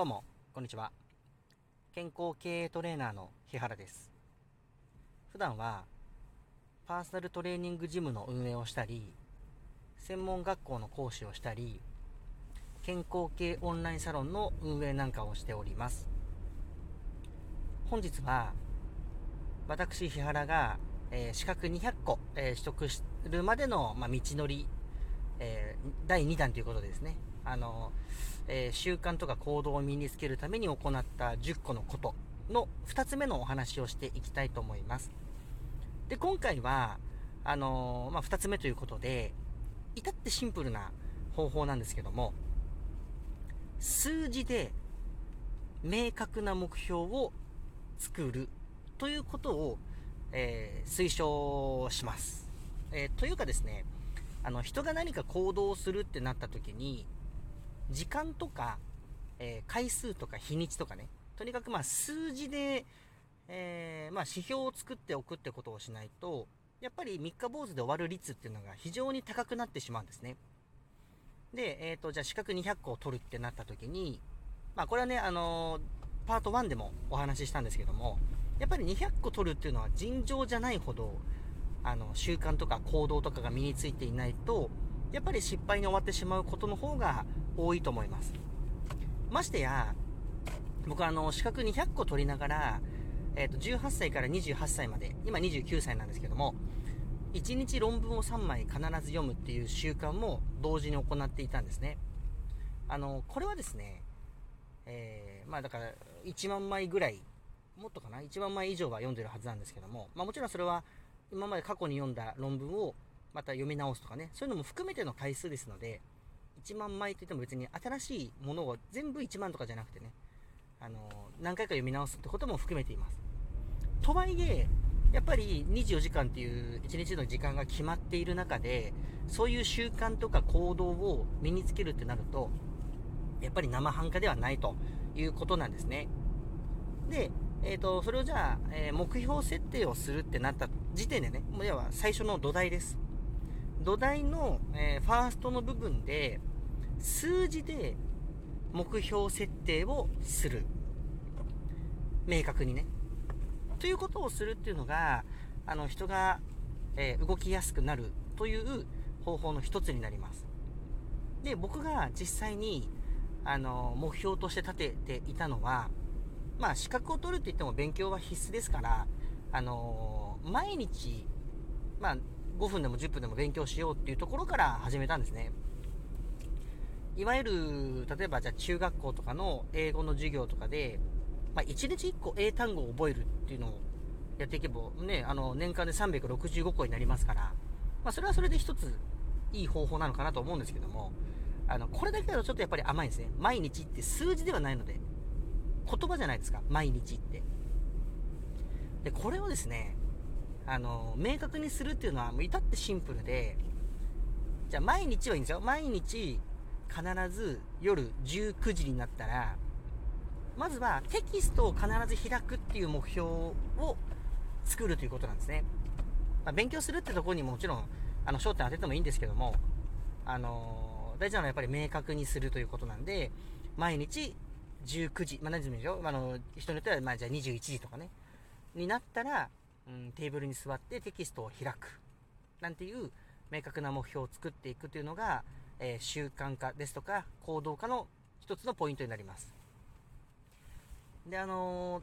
どうも、こんにちは。健康経営トレーナーの日原です。普段は、パーソナルトレーニングジムの運営をしたり、専門学校の講師をしたり、健康系オンラインサロンの運営なんかをしております。本日は、私、日原が、えー、資格200個、えー、取得するまでの、まあ、道のり、えー、第2弾ということでですね、あの、えー、習慣とか行動を身につけるために行った10個のことの2つ目のお話をしていきたいと思います。で、今回は、あのー、まあ、2つ目ということで、至ってシンプルな方法なんですけども、数字で明確な目標を作るということを、えー、推奨します。えー、というかですね、あの、人が何か行動するってなった時に、時間とか、えー、回数とか日にちとかね、とにかくまあ数字で、えー、まあ指標を作っておくってことをしないと、やっぱり三日坊主で終わる率っていうのが非常に高くなってしまうんですね。で、えっ、ー、と、じゃあ資格200個を取るってなった時に、まあこれはね、あのー、パート1でもお話ししたんですけども、やっぱり200個取るっていうのは尋常じゃないほど、あの、習慣とか行動とかが身についていないと、やっぱり失敗に終わってしまうことの方が多いと思います。ましてや、僕はあの、資格200個取りながら、えっ、ー、と、18歳から28歳まで、今29歳なんですけども、1日論文を3枚必ず読むっていう習慣も同時に行っていたんですね。あの、これはですね、えー、まあだから1万枚ぐらい、もっとかな ?1 万枚以上は読んでるはずなんですけども、まあもちろんそれは今まで過去に読んだ論文をまた読み直すとかね、そういうのも含めての回数ですので、1万枚といっても別に新しいものを全部1万とかじゃなくてね、あの何回か読み直すってことも含めています。とはいえ、やっぱり24時間っていう1日の時間が決まっている中で、そういう習慣とか行動を身につけるってなると、やっぱり生半可ではないということなんですね。で、えっ、ー、と、それをじゃあ、えー、目標設定をするってなった時点でね、もう要は最初の土台です。土台の、えー、ファーストの部分で、数字で目標設定をする。明確にね。ということをするっていうのが、あの、人が、えー、動きやすくなるという方法の一つになります。で、僕が実際に、あの、目標として立てていたのは、まあ、資格を取るって言っても勉強は必須ですから、あのー、毎日、まあ、5分でも10分でも勉強しようっていうところから始めたんですね。いわゆる、例えばじゃあ中学校とかの英語の授業とかで、まあ、1日1個英単語を覚えるっていうのをやっていけば、ね、あの、年間で365個になりますから、まあ、それはそれで一ついい方法なのかなと思うんですけども、あの、これだけだとちょっとやっぱり甘いんですね。毎日って数字ではないので、言葉じゃないですか、毎日って。で、これをですね、あの、明確にするっていうのは、もう至ってシンプルで、じゃあ毎日はいいんですよ。毎日、必ず夜19時になったら、まずはテキストを必ず開くっていう目標を作るということなんですね。まあ、勉強するってとこにももちろん、あの、焦点当ててもいいんですけども、あの、大事なのはやっぱり明確にするということなんで、毎日19時、まあ何時でしょあの、人によっては、まあじゃあ21時とかね、になったら、うん、テーブルに座ってテキストを開く。なんていう明確な目標を作っていくというのが、えー、習慣化ですとか行動化の一つのポイントになります。で、あの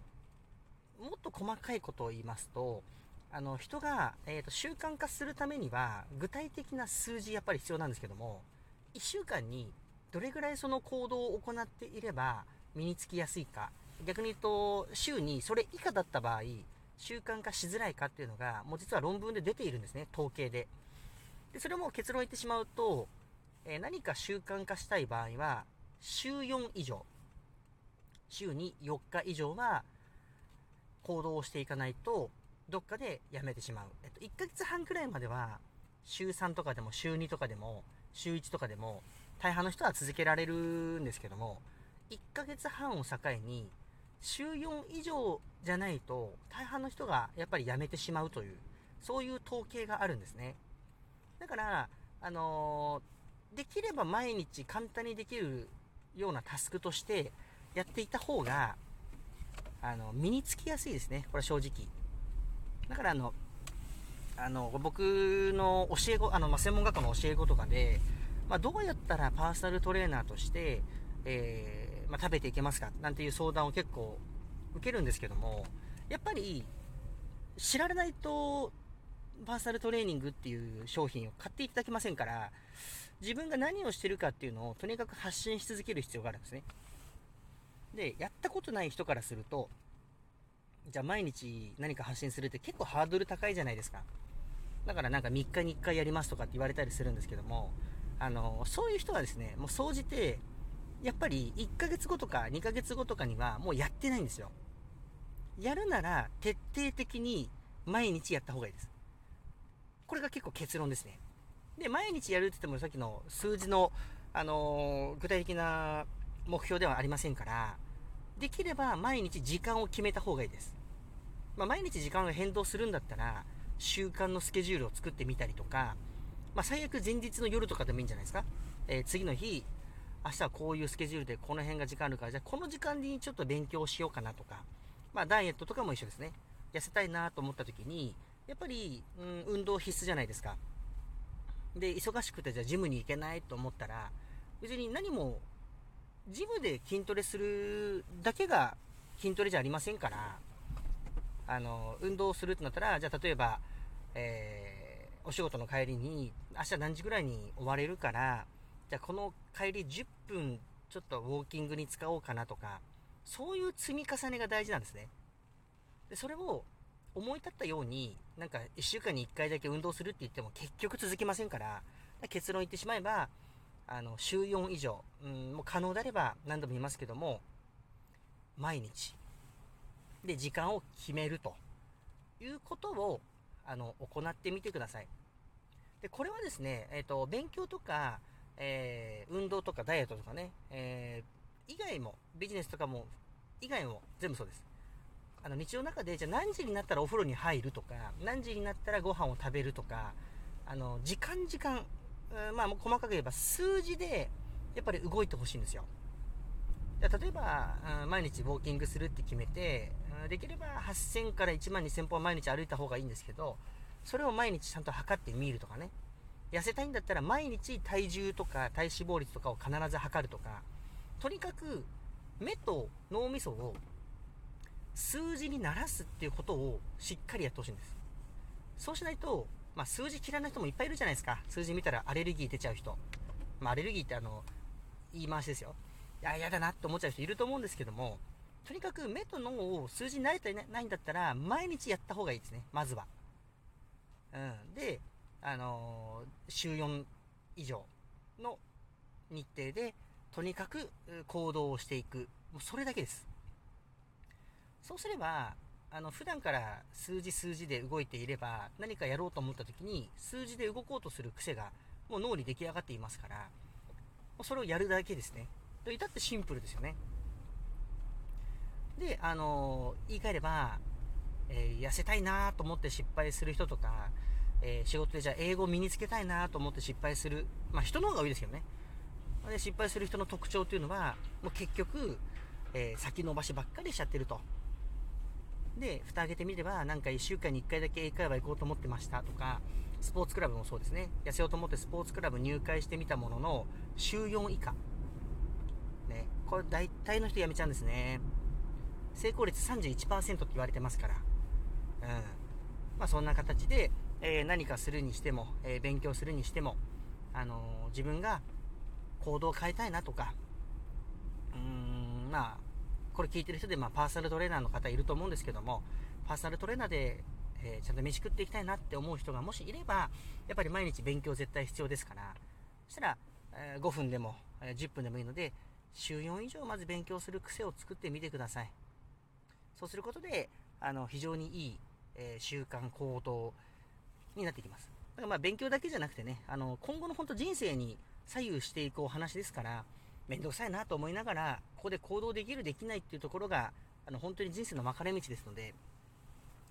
ー、もっと細かいことを言いますと、あの、人が、えーと、習慣化するためには、具体的な数字やっぱり必要なんですけども、1週間にどれぐらいその行動を行っていれば身につきやすいか、逆に言うと、週にそれ以下だった場合、習慣化しづらいかっていうのが、もう実は論文で出ているんですね、統計で。で、それも結論言ってしまうと、えー、何か習慣化したい場合は、週4以上、週に4日以上は行動をしていかないと、どっかでやめてしまう。えっと、1ヶ月半くらいまでは、週3とかでも週2とかでも、週1とかでも、大半の人は続けられるんですけども、1ヶ月半を境に、週4以上じゃないと、大半の人がやっぱり辞めてしまうという、そういう統計があるんですね。だから、あのー、できれば毎日簡単にできるようなタスクとして、やっていた方が、あの、身につきやすいですね。これ正直。だからあの、あの、僕の教え子、あの、ま、専門学校の教え子とかで、まあ、どうやったらパーソナルトレーナーとして、え、まあ、食べていけますか？なんていう相談を結構受けるんですけども、やっぱり、知られないと、パーソナルトレーニングっていう商品を買っていただけませんから、自分が何をしてるかっていうのをとにかく発信し続ける必要があるんですね。で、やったことない人からすると、じゃあ毎日何か発信するって結構ハードル高いじゃないですか。だからなんか3日に1回やりますとかって言われたりするんですけども、あの、そういう人はですね、もう総じて、やっぱり1ヶ月後とか2ヶ月後とかにはもうやってないんですよ。やるなら徹底的に毎日やった方がいいです。これが結構結論ですね。で、毎日やるって言ってもさっきの数字の、あのー、具体的な目標ではありませんから、できれば毎日時間を決めた方がいいです。まあ、毎日時間が変動するんだったら、習慣のスケジュールを作ってみたりとか、まあ、最悪前日の夜とかでもいいんじゃないですか。えー、次の日、明日はこういうスケジュールでこの辺が時間あるから、じゃあこの時間にちょっと勉強しようかなとか、まあ、ダイエットとかも一緒ですね。痩せたいなと思った時に、やっぱり、うん、運動必須じゃないですか。で、忙しくてじゃあジムに行けないと思ったら、別に何も、ジムで筋トレするだけが筋トレじゃありませんから、あの、運動するってなったら、じゃあ例えば、えー、お仕事の帰りに、明日何時ぐらいに終われるから、じゃあこの帰り10分ちょっとウォーキングに使おうかなとか、そういう積み重ねが大事なんですね。で、それを思い立ったように、なんか1週間に1回だけ運動するって言っても結局続きませんから、結論言ってしまえば、あの、週4以上、うん、もう可能であれば何度も言いますけども、毎日、で、時間を決めるということを、あの、行ってみてください。で、これはですね、えっ、ー、と、勉強とか、えー、運動とかダイエットとかね、えー、以外も、ビジネスとかも、以外も全部そうです。あの、日常の中で、じゃあ何時になったらお風呂に入るとか、何時になったらご飯を食べるとか、あの、時間時間、う、まあ、細かく言えば数字で、やっぱり動いてほしいんですよ。例えば、毎日ウォーキングするって決めて、できれば8000から1万2000歩は毎日歩いた方がいいんですけど、それを毎日ちゃんと測ってみるとかね。痩せたいんだったら毎日体重とか体脂肪率とかを必ず測るとか、とにかく目と脳みそを数字にならすっていうことをしっかりやってほしいんです。そうしないと、まあ、数字嫌いな人もいっぱいいるじゃないですか。数字見たらアレルギー出ちゃう人。まあ、アレルギーってあの、言い回しですよ。いや、嫌だなって思っちゃう人いると思うんですけども、とにかく目と脳を数字に慣れてないんだったら、毎日やった方がいいですね。まずは。あのー、週4以上の日程で、とにかく行動をしていく。もうそれだけです。そうすれば、あの、普段から数字数字で動いていれば、何かやろうと思った時に、数字で動こうとする癖が、もう脳に出来上がっていますから、もうそれをやるだけですね。と至ってシンプルですよね。で、あのー、言い換えれば、えー、痩せたいなと思って失敗する人とか、えー、仕事でじゃあ英語を身につけたいなと思って失敗する、まあ人の方が多いですけどね。で失敗する人の特徴というのは、もう結局、え先延ばしばっかりしちゃってると。で、蓋開けてみれば、なんか1週間に1回だけ英会話行こうと思ってましたとか、スポーツクラブもそうですね。痩せようと思ってスポーツクラブ入会してみたものの、週4以下。ね。これ大体の人辞めちゃうんですね。成功率31%って言われてますから。うん。まあそんな形で、えー、何かするにしても、えー、勉強するにしても、あのー、自分が行動を変えたいなとか、うーん、まあ、これ聞いてる人で、まあ、パーソナルトレーナーの方いると思うんですけども、パーソナルトレーナーで、え、ちゃんと飯食っていきたいなって思う人がもしいれば、やっぱり毎日勉強絶対必要ですから、そしたら、え、5分でも、え、10分でもいいので、週4以上まず勉強する癖を作ってみてください。そうすることで、あの、非常にいい、え習慣、行動になってきます。だからまあ勉強だけじゃなくてね、あの、今後の本当人生に左右していくお話ですから、面倒くさいなと思いながら、ここで行動できる、できないっていうところが、あの、本当に人生の分かれ道ですので、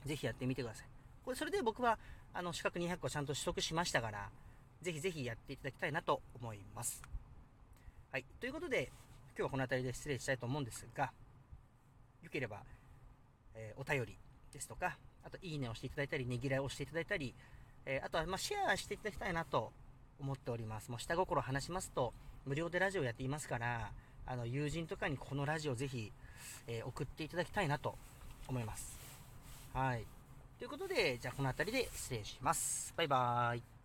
ぜひやってみてください。これ、それで僕は、あの、資格200個ちゃんと取得しましたから、ぜひぜひやっていただきたいなと思います。はい。ということで、今日はこの辺りで失礼したいと思うんですが、よければ、えー、お便りですとか、あと、いいねをしていただいたり、ねぎらいをしていただいたり、えー、あとは、まシェアしていただきたいなと思っております。もう下心話しますと、無料でラジオやっていますから、あの、友人とかにこのラジオぜひ、えー、送っていただきたいなと思います。はい。ということで、じゃあこの辺りで失礼します。バイバーイ。